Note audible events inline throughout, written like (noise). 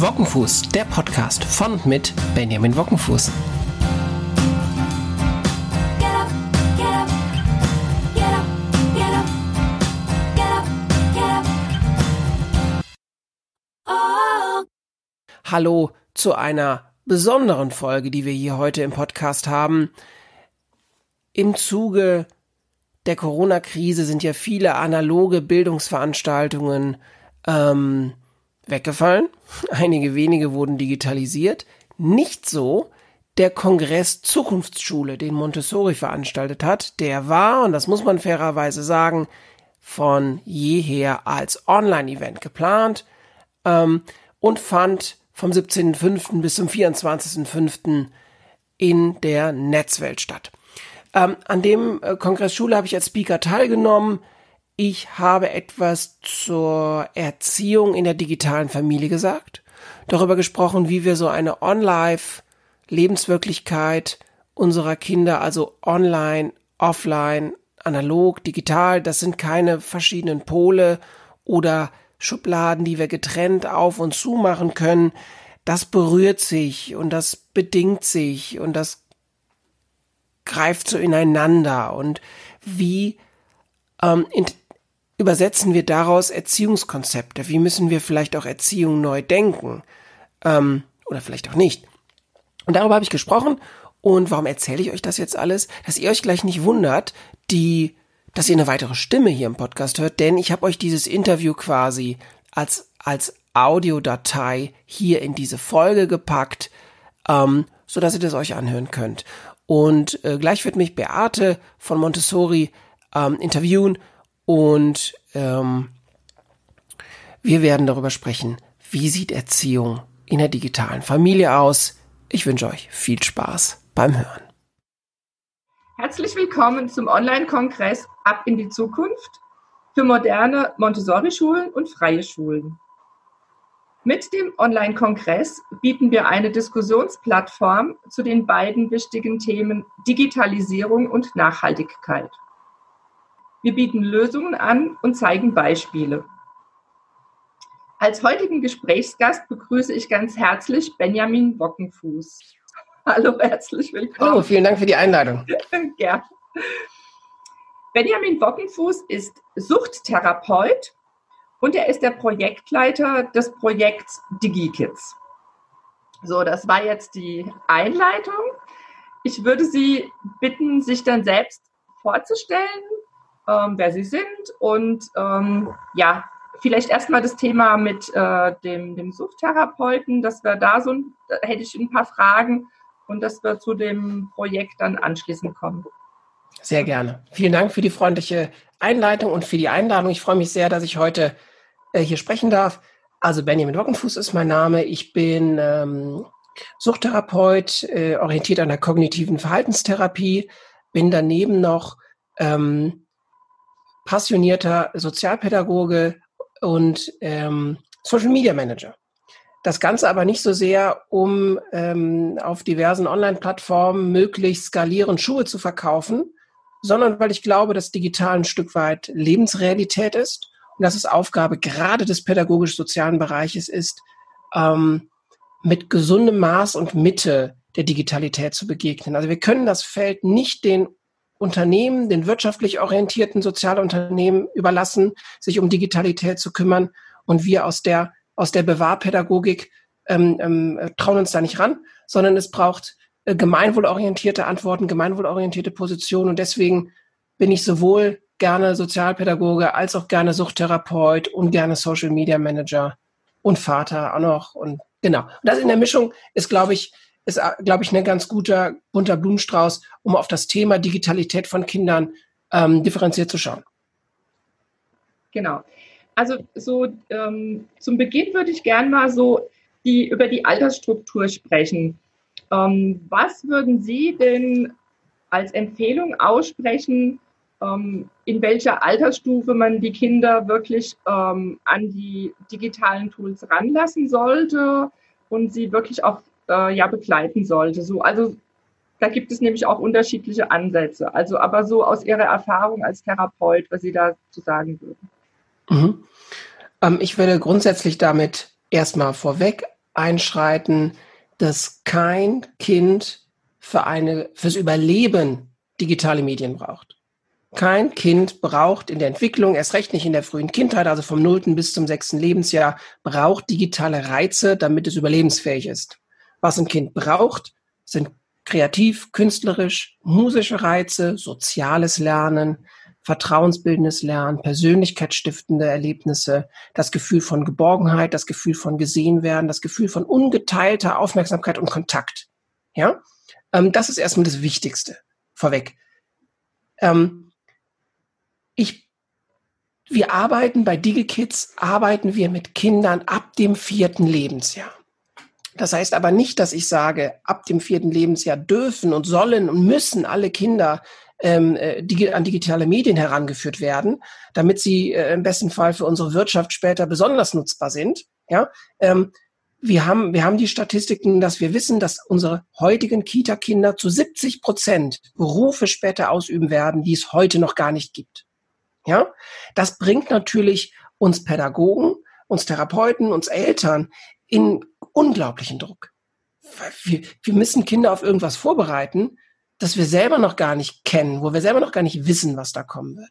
Wockenfuß, der Podcast von und mit Benjamin Wockenfuß. Hallo zu einer besonderen Folge, die wir hier heute im Podcast haben. Im Zuge der Corona-Krise sind ja viele analoge Bildungsveranstaltungen ähm, weggefallen. (laughs) Einige wenige wurden digitalisiert. Nicht so der Kongress Zukunftsschule, den Montessori veranstaltet hat. Der war, und das muss man fairerweise sagen, von jeher als Online-Event geplant ähm, und fand vom 17.05. bis zum 24.05. in der Netzwelt statt. Ähm, an dem äh, Kongress Schule habe ich als Speaker teilgenommen. Ich habe etwas zur Erziehung in der digitalen Familie gesagt, darüber gesprochen, wie wir so eine On-Life-Lebenswirklichkeit unserer Kinder, also online, offline, analog, digital, das sind keine verschiedenen Pole oder Schubladen, die wir getrennt auf und zu machen können. Das berührt sich und das bedingt sich und das greift so ineinander und wie ähm, übersetzen wir daraus Erziehungskonzepte? Wie müssen wir vielleicht auch Erziehung neu denken? Ähm, oder vielleicht auch nicht. Und darüber habe ich gesprochen. Und warum erzähle ich euch das jetzt alles? Dass ihr euch gleich nicht wundert, die, dass ihr eine weitere Stimme hier im Podcast hört, denn ich habe euch dieses Interview quasi als, als Audiodatei hier in diese Folge gepackt, ähm, so dass ihr das euch anhören könnt. Und äh, gleich wird mich Beate von Montessori ähm, interviewen und ähm, wir werden darüber sprechen, wie sieht Erziehung in der digitalen Familie aus. Ich wünsche euch viel Spaß beim Hören. Herzlich willkommen zum Online-Kongress Ab in die Zukunft für moderne Montessori-Schulen und freie Schulen. Mit dem Online-Kongress bieten wir eine Diskussionsplattform zu den beiden wichtigen Themen Digitalisierung und Nachhaltigkeit. Wir bieten Lösungen an und zeigen Beispiele. Als heutigen Gesprächsgast begrüße ich ganz herzlich Benjamin Bockenfuß. (laughs) Hallo, herzlich willkommen. Hallo, vielen Dank für die Einladung. (laughs) Gerne. Benjamin Bockenfuß ist Suchttherapeut und er ist der Projektleiter des Projekts DigiKids. So, das war jetzt die Einleitung. Ich würde Sie bitten, sich dann selbst vorzustellen, ähm, wer sie sind und ähm, ja, vielleicht erstmal das Thema mit äh, dem, dem Suchttherapeuten, dass wir da so, da hätte ich ein paar Fragen und dass wir zu dem Projekt dann anschließend kommen. Sehr gerne. Vielen Dank für die freundliche Einleitung und für die Einladung. Ich freue mich sehr, dass ich heute äh, hier sprechen darf. Also Benjamin Wockenfuß ist mein Name. Ich bin ähm, Suchttherapeut, äh, orientiert an der kognitiven Verhaltenstherapie, bin daneben noch ähm, passionierter Sozialpädagoge und ähm, Social Media Manager. Das Ganze aber nicht so sehr, um ähm, auf diversen Online-Plattformen möglichst skalierend Schuhe zu verkaufen, sondern weil ich glaube, dass digital ein Stück weit Lebensrealität ist und dass es Aufgabe gerade des pädagogisch-sozialen Bereiches ist, ähm, mit gesundem Maß und Mitte der Digitalität zu begegnen. Also wir können das Feld nicht den Unternehmen, den wirtschaftlich orientierten Sozialunternehmen überlassen, sich um Digitalität zu kümmern. Und wir aus der, aus der Bewahrpädagogik ähm, ähm, trauen uns da nicht ran, sondern es braucht äh, gemeinwohlorientierte Antworten, gemeinwohlorientierte Positionen. Und deswegen bin ich sowohl gerne Sozialpädagoge als auch gerne Suchttherapeut und gerne Social Media Manager und Vater auch noch. Und genau. Und das in der Mischung ist, glaube ich, ist, äh, glaube ich, ein ganz guter bunter Blumenstrauß, um auf das Thema Digitalität von Kindern ähm, differenziert zu schauen. Genau. Also so ähm, zum Beginn würde ich gerne mal so die, über die Altersstruktur sprechen. Ähm, was würden Sie denn als Empfehlung aussprechen, ähm, in welcher Altersstufe man die Kinder wirklich ähm, an die digitalen Tools ranlassen sollte und sie wirklich auch äh, ja begleiten sollte. So, also da gibt es nämlich auch unterschiedliche Ansätze. Also aber so aus Ihrer Erfahrung als Therapeut, was Sie dazu sagen würden. Mhm. Ähm, ich würde grundsätzlich damit erstmal vorweg einschreiten, dass kein Kind für eine, fürs Überleben digitale Medien braucht. Kein Kind braucht in der Entwicklung, erst recht nicht in der frühen Kindheit, also vom nullten bis zum sechsten Lebensjahr, braucht digitale Reize, damit es überlebensfähig ist. Was ein Kind braucht, sind kreativ, künstlerisch, musische Reize, soziales Lernen, vertrauensbildendes Lernen, persönlichkeitsstiftende Erlebnisse, das Gefühl von Geborgenheit, das Gefühl von gesehen werden, das Gefühl von ungeteilter Aufmerksamkeit und Kontakt. Ja, ähm, das ist erstmal das Wichtigste vorweg. Ähm, ich, wir arbeiten bei DigiKids, arbeiten wir mit Kindern ab dem vierten Lebensjahr. Das heißt aber nicht, dass ich sage, ab dem vierten Lebensjahr dürfen und sollen und müssen alle Kinder ähm, äh, an digitale Medien herangeführt werden, damit sie äh, im besten Fall für unsere Wirtschaft später besonders nutzbar sind. Ja, ähm, wir haben, wir haben die Statistiken, dass wir wissen, dass unsere heutigen Kita-Kinder zu 70 Prozent Berufe später ausüben werden, die es heute noch gar nicht gibt. Ja, das bringt natürlich uns Pädagogen, uns Therapeuten, uns Eltern in unglaublichen Druck. Wir, wir müssen Kinder auf irgendwas vorbereiten, das wir selber noch gar nicht kennen, wo wir selber noch gar nicht wissen, was da kommen wird.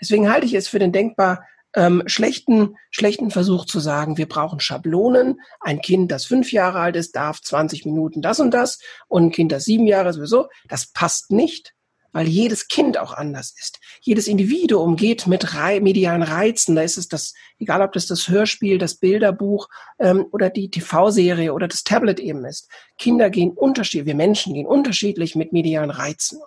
Deswegen halte ich es für den denkbar ähm, schlechten, schlechten Versuch zu sagen, wir brauchen Schablonen. Ein Kind, das fünf Jahre alt ist, darf 20 Minuten das und das und ein Kind, das sieben Jahre sowieso. Das passt nicht, weil jedes Kind auch anders ist. Jedes Individuum geht mit Re medialen Reizen. Da ist es das, egal ob das das Hörspiel, das Bilderbuch ähm, oder die TV-Serie oder das Tablet eben ist. Kinder gehen unterschiedlich, wir Menschen gehen unterschiedlich mit medialen Reizen.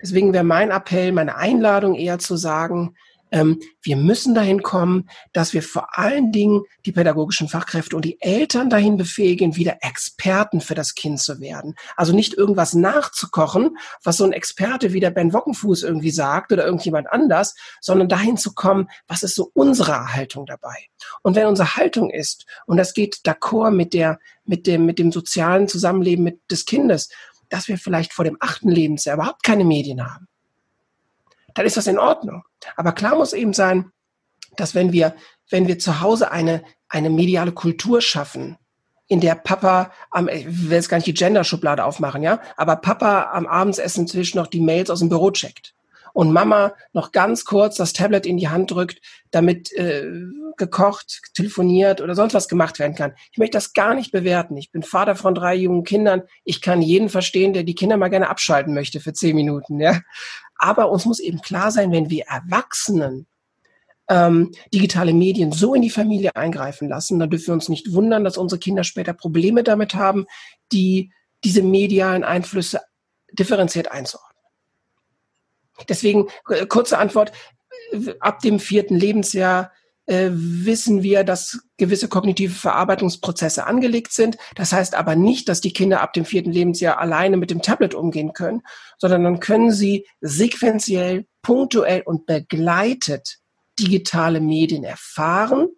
Deswegen wäre mein Appell, meine Einladung eher zu sagen, ähm, wir müssen dahin kommen, dass wir vor allen Dingen die pädagogischen Fachkräfte und die Eltern dahin befähigen, wieder Experten für das Kind zu werden. Also nicht irgendwas nachzukochen, was so ein Experte wie der Ben Wockenfuß irgendwie sagt oder irgendjemand anders, sondern dahin zu kommen, was ist so unsere Haltung dabei? Und wenn unsere Haltung ist, und das geht d'accord mit der, mit dem, mit dem sozialen Zusammenleben mit, des Kindes, dass wir vielleicht vor dem achten Lebensjahr überhaupt keine Medien haben dann ist das in Ordnung. Aber klar muss eben sein, dass wenn wir, wenn wir zu Hause eine, eine mediale Kultur schaffen, in der Papa am, ich will jetzt gar nicht die Gender-Schublade aufmachen, ja, aber Papa am Abendsessen zwischen noch die Mails aus dem Büro checkt und Mama noch ganz kurz das Tablet in die Hand drückt, damit äh, gekocht, telefoniert oder sonst was gemacht werden kann. Ich möchte das gar nicht bewerten. Ich bin Vater von drei jungen Kindern. Ich kann jeden verstehen, der die Kinder mal gerne abschalten möchte für zehn Minuten. Ja? Aber uns muss eben klar sein, wenn wir Erwachsenen ähm, digitale Medien so in die Familie eingreifen lassen, dann dürfen wir uns nicht wundern, dass unsere Kinder später Probleme damit haben, die diese medialen Einflüsse differenziert einzuordnen. Deswegen äh, kurze Antwort, ab dem vierten Lebensjahr äh, wissen wir, dass gewisse kognitive Verarbeitungsprozesse angelegt sind. Das heißt aber nicht, dass die Kinder ab dem vierten Lebensjahr alleine mit dem Tablet umgehen können, sondern dann können sie sequenziell, punktuell und begleitet digitale Medien erfahren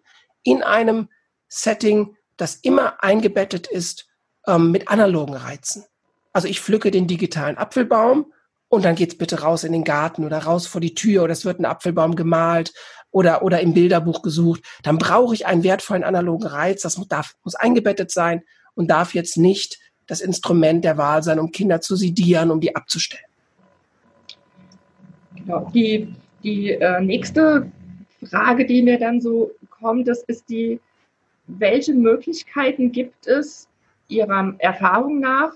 in einem Setting, das immer eingebettet ist ähm, mit analogen Reizen. Also ich pflücke den digitalen Apfelbaum und dann geht's bitte raus in den Garten oder raus vor die Tür oder es wird ein Apfelbaum gemalt oder, oder im Bilderbuch gesucht, dann brauche ich einen wertvollen analogen Reiz. Das muss, darf, muss eingebettet sein und darf jetzt nicht das Instrument der Wahl sein, um Kinder zu sedieren, um die abzustellen. Genau. Die, die äh, nächste Frage, die mir dann so kommt, das ist die, welche Möglichkeiten gibt es Ihrer Erfahrung nach,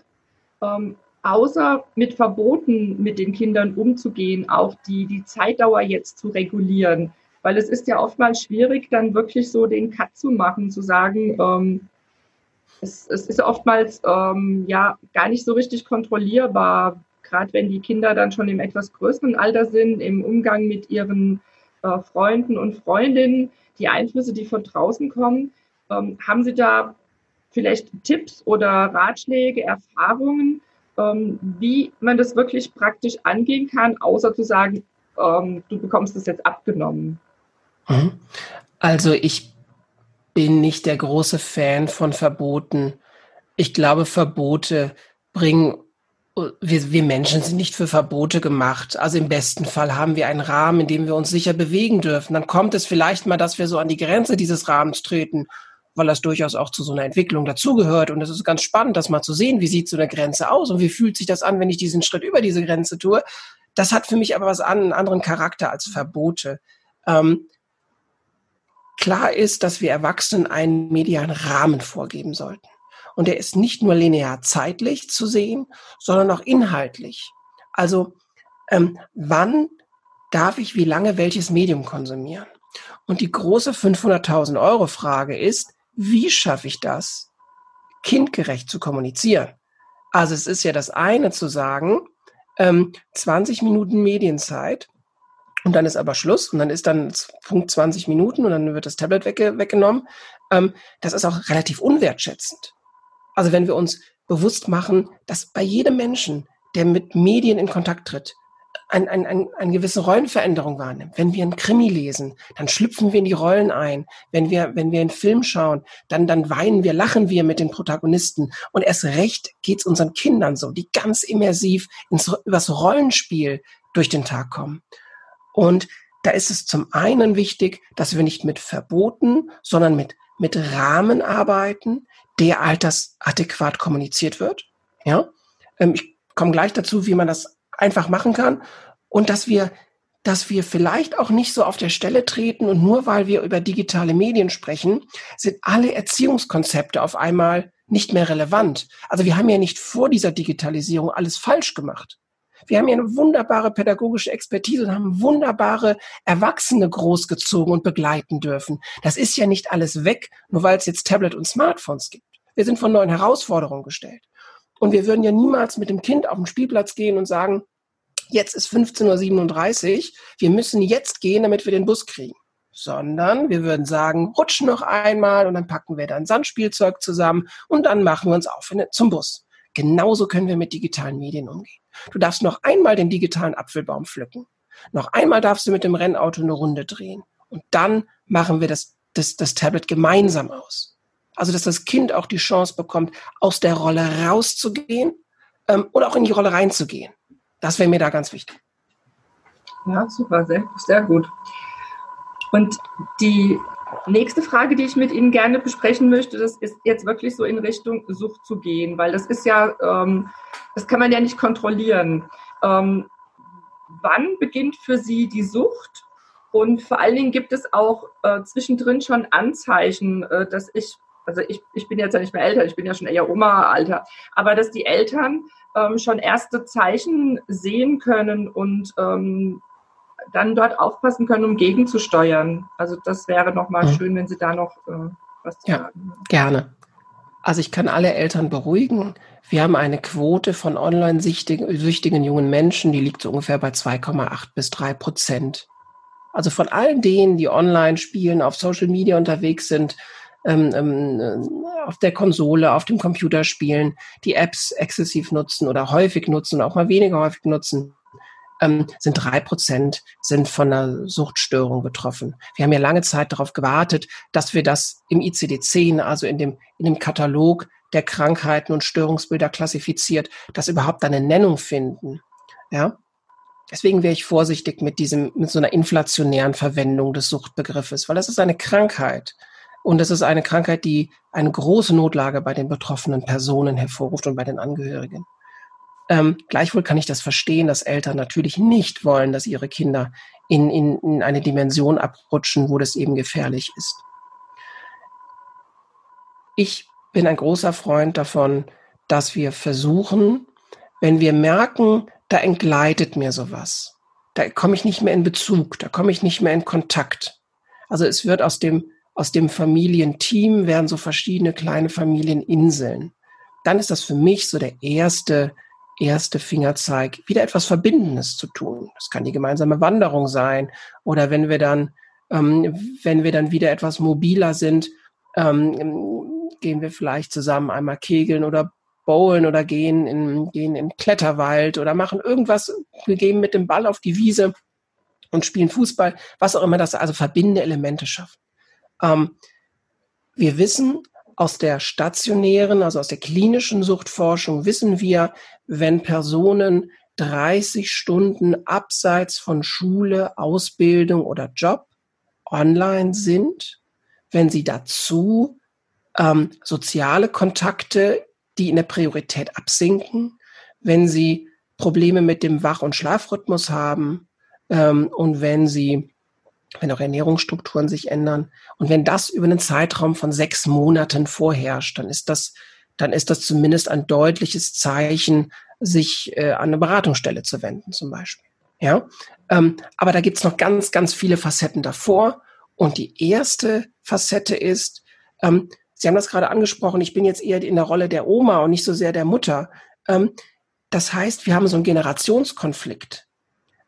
ähm, außer mit Verboten mit den Kindern umzugehen, auch die, die Zeitdauer jetzt zu regulieren? Weil es ist ja oftmals schwierig, dann wirklich so den Cut zu machen, zu sagen, ähm, es, es, ist oftmals ähm, ja gar nicht so richtig kontrollierbar, gerade wenn die Kinder dann schon im etwas größeren Alter sind, im Umgang mit ihren äh, Freunden und Freundinnen, die Einflüsse, die von draußen kommen. Ähm, haben Sie da vielleicht Tipps oder Ratschläge, Erfahrungen, ähm, wie man das wirklich praktisch angehen kann, außer zu sagen, ähm, du bekommst es jetzt abgenommen? Mhm. Also ich bin nicht der große Fan von Verboten. Ich glaube, Verbote bringen, wir, wir Menschen sind nicht für Verbote gemacht. Also im besten Fall haben wir einen Rahmen, in dem wir uns sicher bewegen dürfen. Dann kommt es vielleicht mal, dass wir so an die Grenze dieses Rahmens treten weil das durchaus auch zu so einer Entwicklung dazugehört. Und es ist ganz spannend, das mal zu sehen, wie sieht so eine Grenze aus und wie fühlt sich das an, wenn ich diesen Schritt über diese Grenze tue. Das hat für mich aber was an, einen anderen Charakter als Verbote. Ähm, klar ist, dass wir Erwachsenen einen medialen Rahmen vorgeben sollten. Und der ist nicht nur linear zeitlich zu sehen, sondern auch inhaltlich. Also ähm, wann darf ich wie lange welches Medium konsumieren? Und die große 500.000 Euro Frage ist, wie schaffe ich das, kindgerecht zu kommunizieren? Also es ist ja das eine zu sagen, ähm, 20 Minuten Medienzeit und dann ist aber Schluss und dann ist dann Punkt 20 Minuten und dann wird das Tablet wegge weggenommen. Ähm, das ist auch relativ unwertschätzend. Also wenn wir uns bewusst machen, dass bei jedem Menschen, der mit Medien in Kontakt tritt, ein, ein, ein, eine gewisse Rollenveränderung wahrnimmt. Wenn wir einen Krimi lesen, dann schlüpfen wir in die Rollen ein. Wenn wir, wenn wir einen Film schauen, dann, dann weinen wir, lachen wir mit den Protagonisten. Und erst recht geht's unseren Kindern so, die ganz immersiv ins, übers Rollenspiel durch den Tag kommen. Und da ist es zum einen wichtig, dass wir nicht mit Verboten, sondern mit, mit Rahmen arbeiten, der altersadäquat kommuniziert wird. Ja, ähm, ich komme gleich dazu, wie man das einfach machen kann und dass wir dass wir vielleicht auch nicht so auf der Stelle treten und nur weil wir über digitale Medien sprechen, sind alle Erziehungskonzepte auf einmal nicht mehr relevant. Also wir haben ja nicht vor dieser Digitalisierung alles falsch gemacht. Wir haben ja eine wunderbare pädagogische Expertise und haben wunderbare Erwachsene großgezogen und begleiten dürfen. Das ist ja nicht alles weg, nur weil es jetzt Tablet und Smartphones gibt. Wir sind von neuen Herausforderungen gestellt. Und wir würden ja niemals mit dem Kind auf den Spielplatz gehen und sagen, jetzt ist 15.37 Uhr, wir müssen jetzt gehen, damit wir den Bus kriegen. Sondern wir würden sagen, rutschen noch einmal und dann packen wir dann Sandspielzeug zusammen und dann machen wir uns auf zum Bus. Genauso können wir mit digitalen Medien umgehen. Du darfst noch einmal den digitalen Apfelbaum pflücken. Noch einmal darfst du mit dem Rennauto eine Runde drehen. Und dann machen wir das, das, das Tablet gemeinsam aus. Also, dass das Kind auch die Chance bekommt, aus der Rolle rauszugehen ähm, oder auch in die Rolle reinzugehen. Das wäre mir da ganz wichtig. Ja, super, sehr, sehr gut. Und die nächste Frage, die ich mit Ihnen gerne besprechen möchte, das ist jetzt wirklich so in Richtung Sucht zu gehen, weil das ist ja, ähm, das kann man ja nicht kontrollieren. Ähm, wann beginnt für Sie die Sucht? Und vor allen Dingen gibt es auch äh, zwischendrin schon Anzeichen, äh, dass ich, also ich, ich bin jetzt ja nicht mehr älter, ich bin ja schon eher Oma-Alter, aber dass die Eltern ähm, schon erste Zeichen sehen können und ähm, dann dort aufpassen können, um gegenzusteuern. Also das wäre nochmal mhm. schön, wenn Sie da noch äh, was ja, sagen. Gerne. Also ich kann alle Eltern beruhigen. Wir haben eine Quote von online-süchtigen jungen Menschen, die liegt so ungefähr bei 2,8 bis 3 Prozent. Also von allen denen, die online spielen, auf Social Media unterwegs sind, ähm, ähm, auf der Konsole, auf dem Computer spielen, die Apps exzessiv nutzen oder häufig nutzen auch mal weniger häufig nutzen, ähm, sind drei Prozent sind von einer Suchtstörung betroffen. Wir haben ja lange Zeit darauf gewartet, dass wir das im ICD-10, also in dem, in dem Katalog der Krankheiten und Störungsbilder klassifiziert, dass überhaupt eine Nennung finden. Ja. Deswegen wäre ich vorsichtig mit diesem, mit so einer inflationären Verwendung des Suchtbegriffes, weil das ist eine Krankheit. Und es ist eine Krankheit, die eine große Notlage bei den betroffenen Personen hervorruft und bei den Angehörigen. Ähm, gleichwohl kann ich das verstehen, dass Eltern natürlich nicht wollen, dass ihre Kinder in, in, in eine Dimension abrutschen, wo das eben gefährlich ist. Ich bin ein großer Freund davon, dass wir versuchen, wenn wir merken, da entgleitet mir sowas, da komme ich nicht mehr in Bezug, da komme ich nicht mehr in Kontakt. Also es wird aus dem aus dem Familienteam werden so verschiedene kleine Familieninseln. Dann ist das für mich so der erste, erste Fingerzeig, wieder etwas Verbindendes zu tun. Das kann die gemeinsame Wanderung sein. Oder wenn wir dann, ähm, wenn wir dann wieder etwas mobiler sind, ähm, gehen wir vielleicht zusammen einmal kegeln oder bowlen oder gehen in, gehen in Kletterwald oder machen irgendwas. Wir gehen mit dem Ball auf die Wiese und spielen Fußball, was auch immer das, also verbindende Elemente schaffen. Ähm, wir wissen aus der stationären, also aus der klinischen Suchtforschung, wissen wir, wenn Personen 30 Stunden abseits von Schule, Ausbildung oder Job online sind, wenn sie dazu ähm, soziale Kontakte, die in der Priorität absinken, wenn sie Probleme mit dem Wach- und Schlafrhythmus haben ähm, und wenn sie, wenn auch Ernährungsstrukturen sich ändern. Und wenn das über einen Zeitraum von sechs Monaten vorherrscht, dann ist das, dann ist das zumindest ein deutliches Zeichen, sich äh, an eine Beratungsstelle zu wenden, zum Beispiel. Ja, ähm, aber da gibt's noch ganz, ganz viele Facetten davor. Und die erste Facette ist, ähm, Sie haben das gerade angesprochen, ich bin jetzt eher in der Rolle der Oma und nicht so sehr der Mutter. Ähm, das heißt, wir haben so einen Generationskonflikt.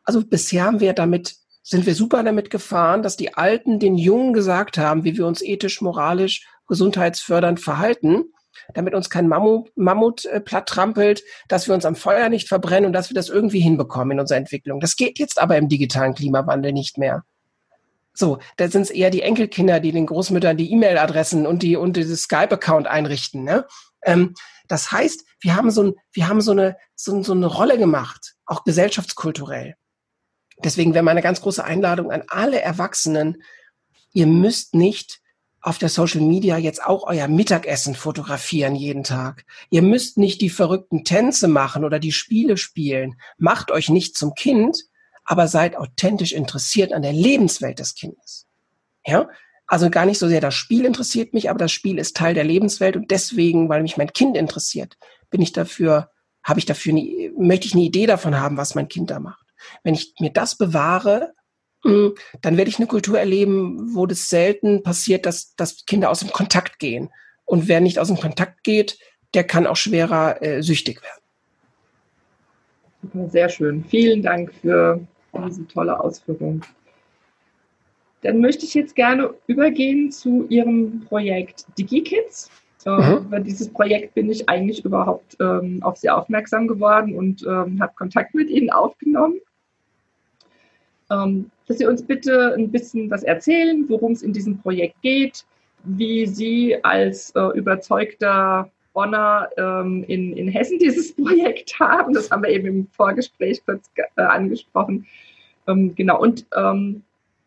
Also bisher haben wir damit, sind wir super damit gefahren, dass die Alten den Jungen gesagt haben, wie wir uns ethisch, moralisch, gesundheitsfördernd verhalten, damit uns kein Mammut, Mammut äh, platt trampelt, dass wir uns am Feuer nicht verbrennen und dass wir das irgendwie hinbekommen in unserer Entwicklung. Das geht jetzt aber im digitalen Klimawandel nicht mehr. So, da sind es eher die Enkelkinder, die den Großmüttern die E-Mail-Adressen und die und dieses Skype-Account einrichten. Ne? Ähm, das heißt, wir haben so, ein, wir haben so eine so, so eine Rolle gemacht, auch gesellschaftskulturell. Deswegen wäre meine ganz große Einladung an alle Erwachsenen: Ihr müsst nicht auf der Social Media jetzt auch euer Mittagessen fotografieren jeden Tag. Ihr müsst nicht die verrückten Tänze machen oder die Spiele spielen. Macht euch nicht zum Kind, aber seid authentisch interessiert an der Lebenswelt des Kindes. Ja? Also gar nicht so sehr das Spiel interessiert mich, aber das Spiel ist Teil der Lebenswelt und deswegen, weil mich mein Kind interessiert, bin ich dafür, habe ich dafür, eine, möchte ich eine Idee davon haben, was mein Kind da macht. Wenn ich mir das bewahre, dann werde ich eine Kultur erleben, wo das selten passiert, dass, dass Kinder aus dem Kontakt gehen. Und wer nicht aus dem Kontakt geht, der kann auch schwerer äh, süchtig werden. Sehr schön. Vielen Dank für diese tolle Ausführung. Dann möchte ich jetzt gerne übergehen zu Ihrem Projekt DigiKids. Äh, mhm. Über dieses Projekt bin ich eigentlich überhaupt ähm, auf Sie aufmerksam geworden und ähm, habe Kontakt mit Ihnen aufgenommen. Ähm, dass Sie uns bitte ein bisschen was erzählen, worum es in diesem Projekt geht, wie Sie als äh, überzeugter Bonner ähm, in, in Hessen (laughs) dieses Projekt haben. Das haben wir eben im Vorgespräch kurz äh, angesprochen. Ähm, genau, und ähm,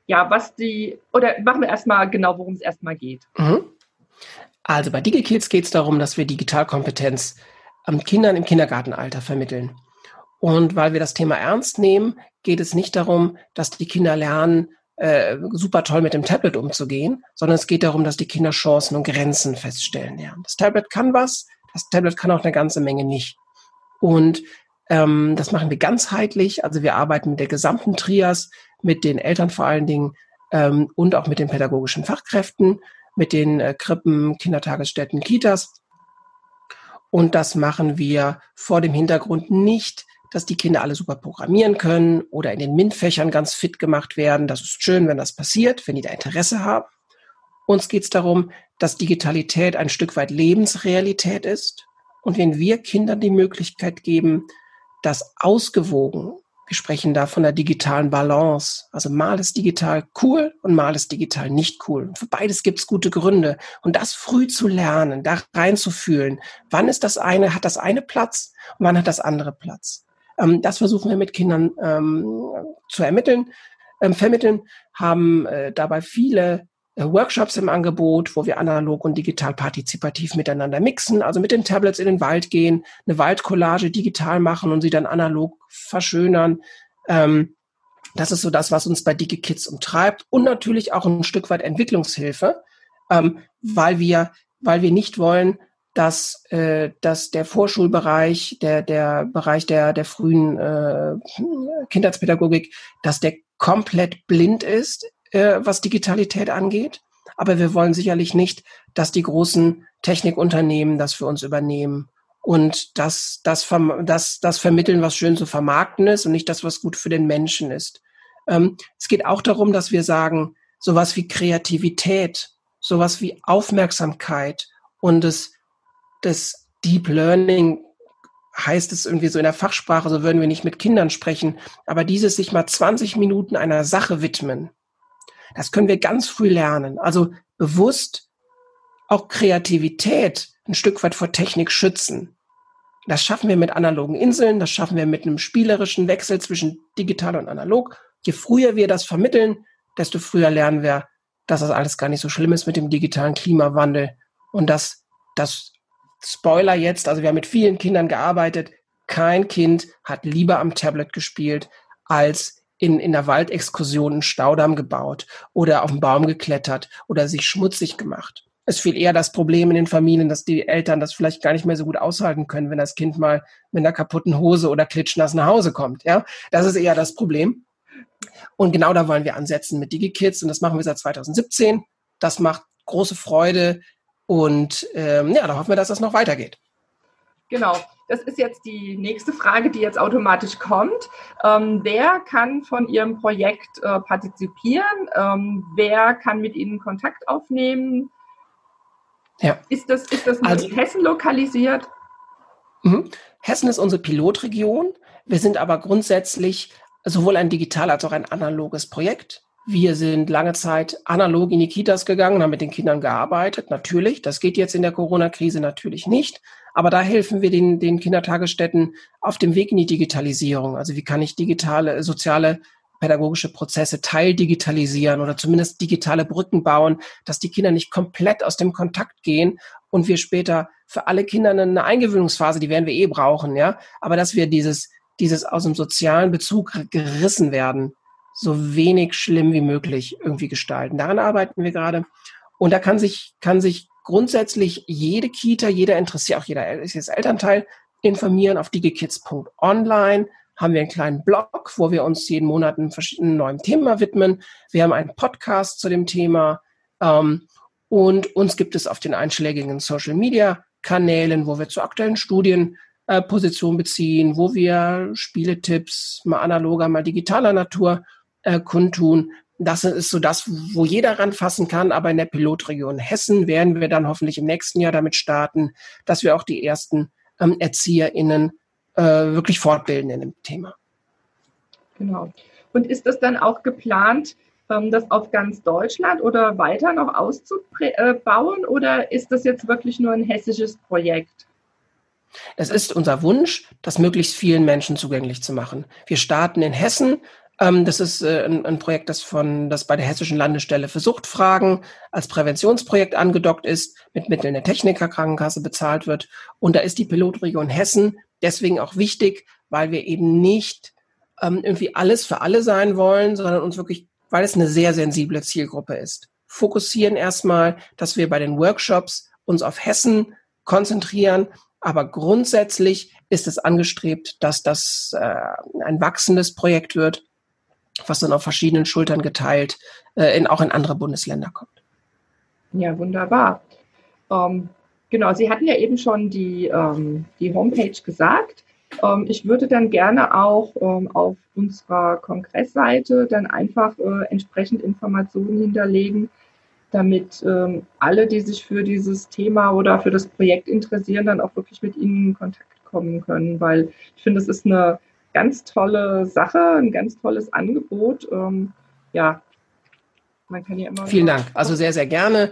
ja, was die, oder machen wir erstmal genau, worum es erstmal geht. Mhm. Also bei DigiKids geht es darum, dass wir Digitalkompetenz ähm, Kindern im Kindergartenalter vermitteln. Und weil wir das Thema ernst nehmen, geht es nicht darum, dass die Kinder lernen, äh, super toll mit dem Tablet umzugehen, sondern es geht darum, dass die Kinder Chancen und Grenzen feststellen lernen. Das Tablet kann was, das Tablet kann auch eine ganze Menge nicht. Und ähm, das machen wir ganzheitlich. Also wir arbeiten mit der gesamten Trias, mit den Eltern vor allen Dingen ähm, und auch mit den pädagogischen Fachkräften, mit den äh, Krippen, Kindertagesstätten, Kitas. Und das machen wir vor dem Hintergrund nicht, dass die Kinder alle super programmieren können oder in den MINT-Fächern ganz fit gemacht werden. Das ist schön, wenn das passiert, wenn die da Interesse haben. Uns geht es darum, dass Digitalität ein Stück weit Lebensrealität ist. Und wenn wir Kindern die Möglichkeit geben, das ausgewogen. Wir sprechen da von der digitalen Balance. Also mal ist digital cool und mal ist digital nicht cool. Für beides gibt es gute Gründe. Und das früh zu lernen, da reinzufühlen, wann ist das eine, hat das eine Platz und wann hat das andere Platz. Ähm, das versuchen wir mit Kindern ähm, zu ermitteln, ähm, vermitteln, haben äh, dabei viele äh, Workshops im Angebot, wo wir analog und digital partizipativ miteinander mixen, also mit den Tablets in den Wald gehen, eine Waldcollage digital machen und sie dann analog verschönern. Ähm, das ist so das, was uns bei DigiKids umtreibt und natürlich auch ein Stück weit Entwicklungshilfe, ähm, weil wir, weil wir nicht wollen, dass, äh, dass der Vorschulbereich, der, der Bereich der, der frühen äh, Kindheitspädagogik, dass der komplett blind ist äh, was Digitalität angeht. Aber wir wollen sicherlich nicht, dass die großen Technikunternehmen das für uns übernehmen und das, das, das, das vermitteln, was schön zu vermarkten ist und nicht das, was gut für den Menschen ist. Ähm, es geht auch darum, dass wir sagen, sowas wie Kreativität, sowas wie Aufmerksamkeit und das, das Deep Learning heißt es irgendwie so in der Fachsprache, so würden wir nicht mit Kindern sprechen, aber dieses sich mal 20 Minuten einer Sache widmen, das können wir ganz früh lernen. Also bewusst auch Kreativität ein Stück weit vor Technik schützen. Das schaffen wir mit analogen Inseln, das schaffen wir mit einem spielerischen Wechsel zwischen digital und analog. Je früher wir das vermitteln, desto früher lernen wir, dass das alles gar nicht so schlimm ist mit dem digitalen Klimawandel Und das, das Spoiler jetzt, also wir haben mit vielen Kindern gearbeitet. Kein Kind hat lieber am Tablet gespielt, als in, in der Waldexkursion einen Staudamm gebaut oder auf einen Baum geklettert oder sich schmutzig gemacht. Es ist viel eher das Problem in den Familien, dass die Eltern das vielleicht gar nicht mehr so gut aushalten können, wenn das Kind mal mit einer kaputten Hose oder klitschnass nach Hause kommt. Ja, das ist eher das Problem. Und genau da wollen wir ansetzen mit DigiKids und das machen wir seit 2017. Das macht große Freude und ähm, ja, da hoffen wir, dass das noch weitergeht. Genau. Das ist jetzt die nächste Frage, die jetzt automatisch kommt. Ähm, wer kann von Ihrem Projekt äh, partizipieren? Ähm, wer kann mit Ihnen Kontakt aufnehmen? Ja. Ist das, ist das also, in Hessen lokalisiert? Mhm. Hessen ist unsere Pilotregion. Wir sind aber grundsätzlich sowohl ein digital als auch ein analoges Projekt. Wir sind lange Zeit analog in die Kitas gegangen, haben mit den Kindern gearbeitet. Natürlich, das geht jetzt in der Corona-Krise natürlich nicht. Aber da helfen wir den, den Kindertagesstätten auf dem Weg in die Digitalisierung. Also wie kann ich digitale, soziale pädagogische Prozesse teildigitalisieren oder zumindest digitale Brücken bauen, dass die Kinder nicht komplett aus dem Kontakt gehen und wir später für alle Kinder eine Eingewöhnungsphase, die werden wir eh brauchen, ja, aber dass wir dieses, dieses aus dem sozialen Bezug gerissen werden, so wenig schlimm wie möglich irgendwie gestalten. Daran arbeiten wir gerade. Und da kann sich, kann sich grundsätzlich jede Kita, jeder interessiert, auch jeder ist Elternteil, informieren auf digikids.online haben wir einen kleinen Blog, wo wir uns jeden Monat einem verschiedenen neuen Thema widmen. Wir haben einen Podcast zu dem Thema ähm, und uns gibt es auf den einschlägigen Social Media Kanälen, wo wir zu aktuellen Studien Position beziehen, wo wir Spieletipps mal analoger, mal digitaler Natur äh, kundtun. Das ist so das, wo jeder ranfassen kann. Aber in der Pilotregion Hessen werden wir dann hoffentlich im nächsten Jahr damit starten, dass wir auch die ersten ähm, ErzieherInnen äh, wirklich fortbilden in dem Thema. Genau. Und ist das dann auch geplant, ähm, das auf ganz Deutschland oder weiter noch auszubauen oder ist das jetzt wirklich nur ein hessisches Projekt? Es ist unser Wunsch, das möglichst vielen Menschen zugänglich zu machen. Wir starten in Hessen. Ähm, das ist äh, ein Projekt, das von, das bei der Hessischen Landesstelle für Suchtfragen als Präventionsprojekt angedockt ist, mit Mitteln der Technikerkrankenkasse bezahlt wird. Und da ist die Pilotregion Hessen deswegen auch wichtig, weil wir eben nicht ähm, irgendwie alles für alle sein wollen, sondern uns wirklich, weil es eine sehr sensible Zielgruppe ist, fokussieren erstmal, dass wir bei den Workshops uns auf Hessen konzentrieren. Aber grundsätzlich ist es angestrebt, dass das äh, ein wachsendes Projekt wird, was dann auf verschiedenen Schultern geteilt äh, in, auch in andere Bundesländer kommt. Ja, wunderbar. Ähm, Genau, Sie hatten ja eben schon die, ähm, die Homepage gesagt. Ähm, ich würde dann gerne auch ähm, auf unserer Kongressseite dann einfach äh, entsprechend Informationen hinterlegen, damit ähm, alle, die sich für dieses Thema oder für das Projekt interessieren, dann auch wirklich mit Ihnen in Kontakt kommen können, weil ich finde, es ist eine ganz tolle Sache, ein ganz tolles Angebot. Ähm, ja, man kann ja immer. Vielen Dank. Also sehr, sehr gerne.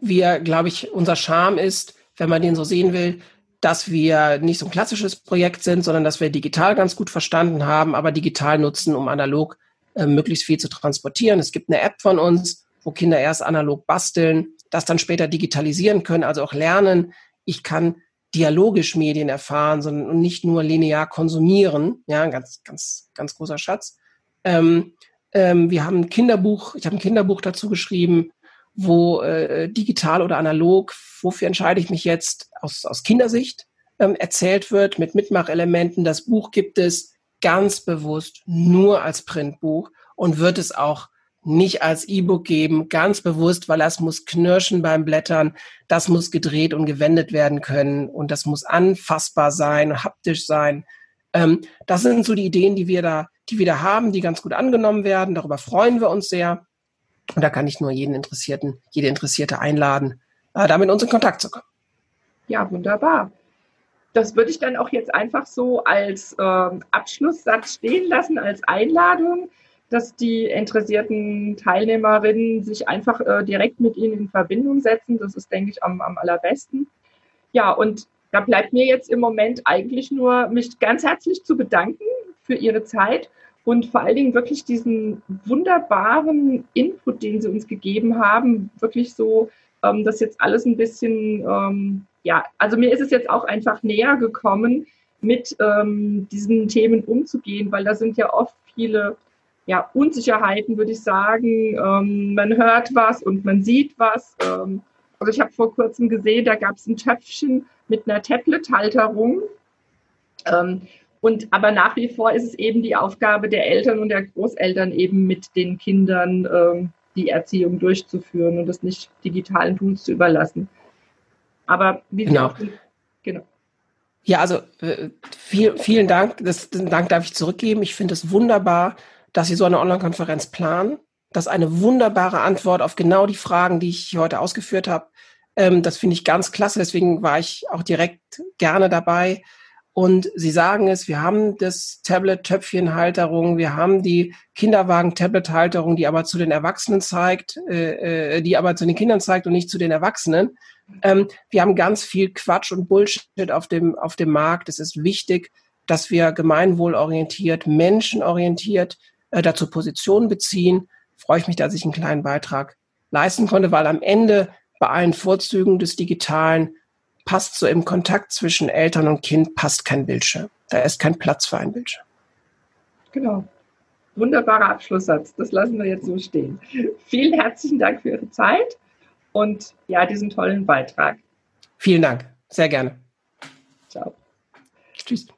Wir, glaube ich, unser Charme ist, wenn man den so sehen will, dass wir nicht so ein klassisches Projekt sind, sondern dass wir digital ganz gut verstanden haben, aber digital nutzen, um analog äh, möglichst viel zu transportieren. Es gibt eine App von uns, wo Kinder erst analog basteln, das dann später digitalisieren können, also auch lernen. Ich kann dialogisch Medien erfahren, sondern nicht nur linear konsumieren. Ja, ein ganz, ganz, ganz großer Schatz. Ähm, ähm, wir haben ein Kinderbuch, ich habe ein Kinderbuch dazu geschrieben, wo äh, digital oder analog, wofür entscheide ich mich jetzt aus, aus Kindersicht, ähm, erzählt wird mit Mitmachelementen. Das Buch gibt es ganz bewusst nur als Printbuch und wird es auch nicht als E-Book geben, ganz bewusst, weil das muss knirschen beim Blättern, das muss gedreht und gewendet werden können und das muss anfassbar sein, haptisch sein. Ähm, das sind so die Ideen, die wir da, die wir da haben, die ganz gut angenommen werden. Darüber freuen wir uns sehr. Und da kann ich nur jeden Interessierten, jede Interessierte einladen, äh, da mit uns in Kontakt zu kommen. Ja, wunderbar. Das würde ich dann auch jetzt einfach so als ähm, Abschlusssatz stehen lassen, als Einladung, dass die interessierten Teilnehmerinnen sich einfach äh, direkt mit Ihnen in Verbindung setzen. Das ist, denke ich, am, am allerbesten. Ja, und da bleibt mir jetzt im Moment eigentlich nur, mich ganz herzlich zu bedanken für Ihre Zeit und vor allen Dingen wirklich diesen wunderbaren Input, den sie uns gegeben haben, wirklich so ähm, das jetzt alles ein bisschen, ähm, ja, also mir ist es jetzt auch einfach näher gekommen, mit ähm, diesen Themen umzugehen, weil da sind ja oft viele ja, Unsicherheiten, würde ich sagen. Ähm, man hört was und man sieht was. Ähm, also ich habe vor kurzem gesehen, da gab es ein Töpfchen mit einer Tablet-Halterung. Ähm, und aber nach wie vor ist es eben die Aufgabe der Eltern und der Großeltern eben mit den Kindern ähm, die Erziehung durchzuführen und das nicht digitalen Tools zu überlassen. Aber wie genau. Sie auch, genau. Ja, also äh, viel, vielen Dank. Das, den Dank darf ich zurückgeben. Ich finde es wunderbar, dass Sie so eine Online-Konferenz planen. Das ist eine wunderbare Antwort auf genau die Fragen, die ich heute ausgeführt habe. Ähm, das finde ich ganz klasse. Deswegen war ich auch direkt gerne dabei. Und sie sagen es, wir haben das Tablet-Töpfchen-Halterung, wir haben die Kinderwagen-Tablet-Halterung, die aber zu den Erwachsenen zeigt, äh, äh, die aber zu den Kindern zeigt und nicht zu den Erwachsenen. Ähm, wir haben ganz viel Quatsch und Bullshit auf dem, auf dem Markt. Es ist wichtig, dass wir gemeinwohlorientiert, menschenorientiert äh, dazu Position beziehen. Freue ich mich, dass ich einen kleinen Beitrag leisten konnte, weil am Ende bei allen Vorzügen des Digitalen passt so im Kontakt zwischen Eltern und Kind, passt kein Bildschirm. Da ist kein Platz für ein Bildschirm. Genau. Wunderbarer Abschlusssatz. Das lassen wir jetzt so stehen. Vielen herzlichen Dank für Ihre Zeit und ja, diesen tollen Beitrag. Vielen Dank. Sehr gerne. Ciao. Tschüss.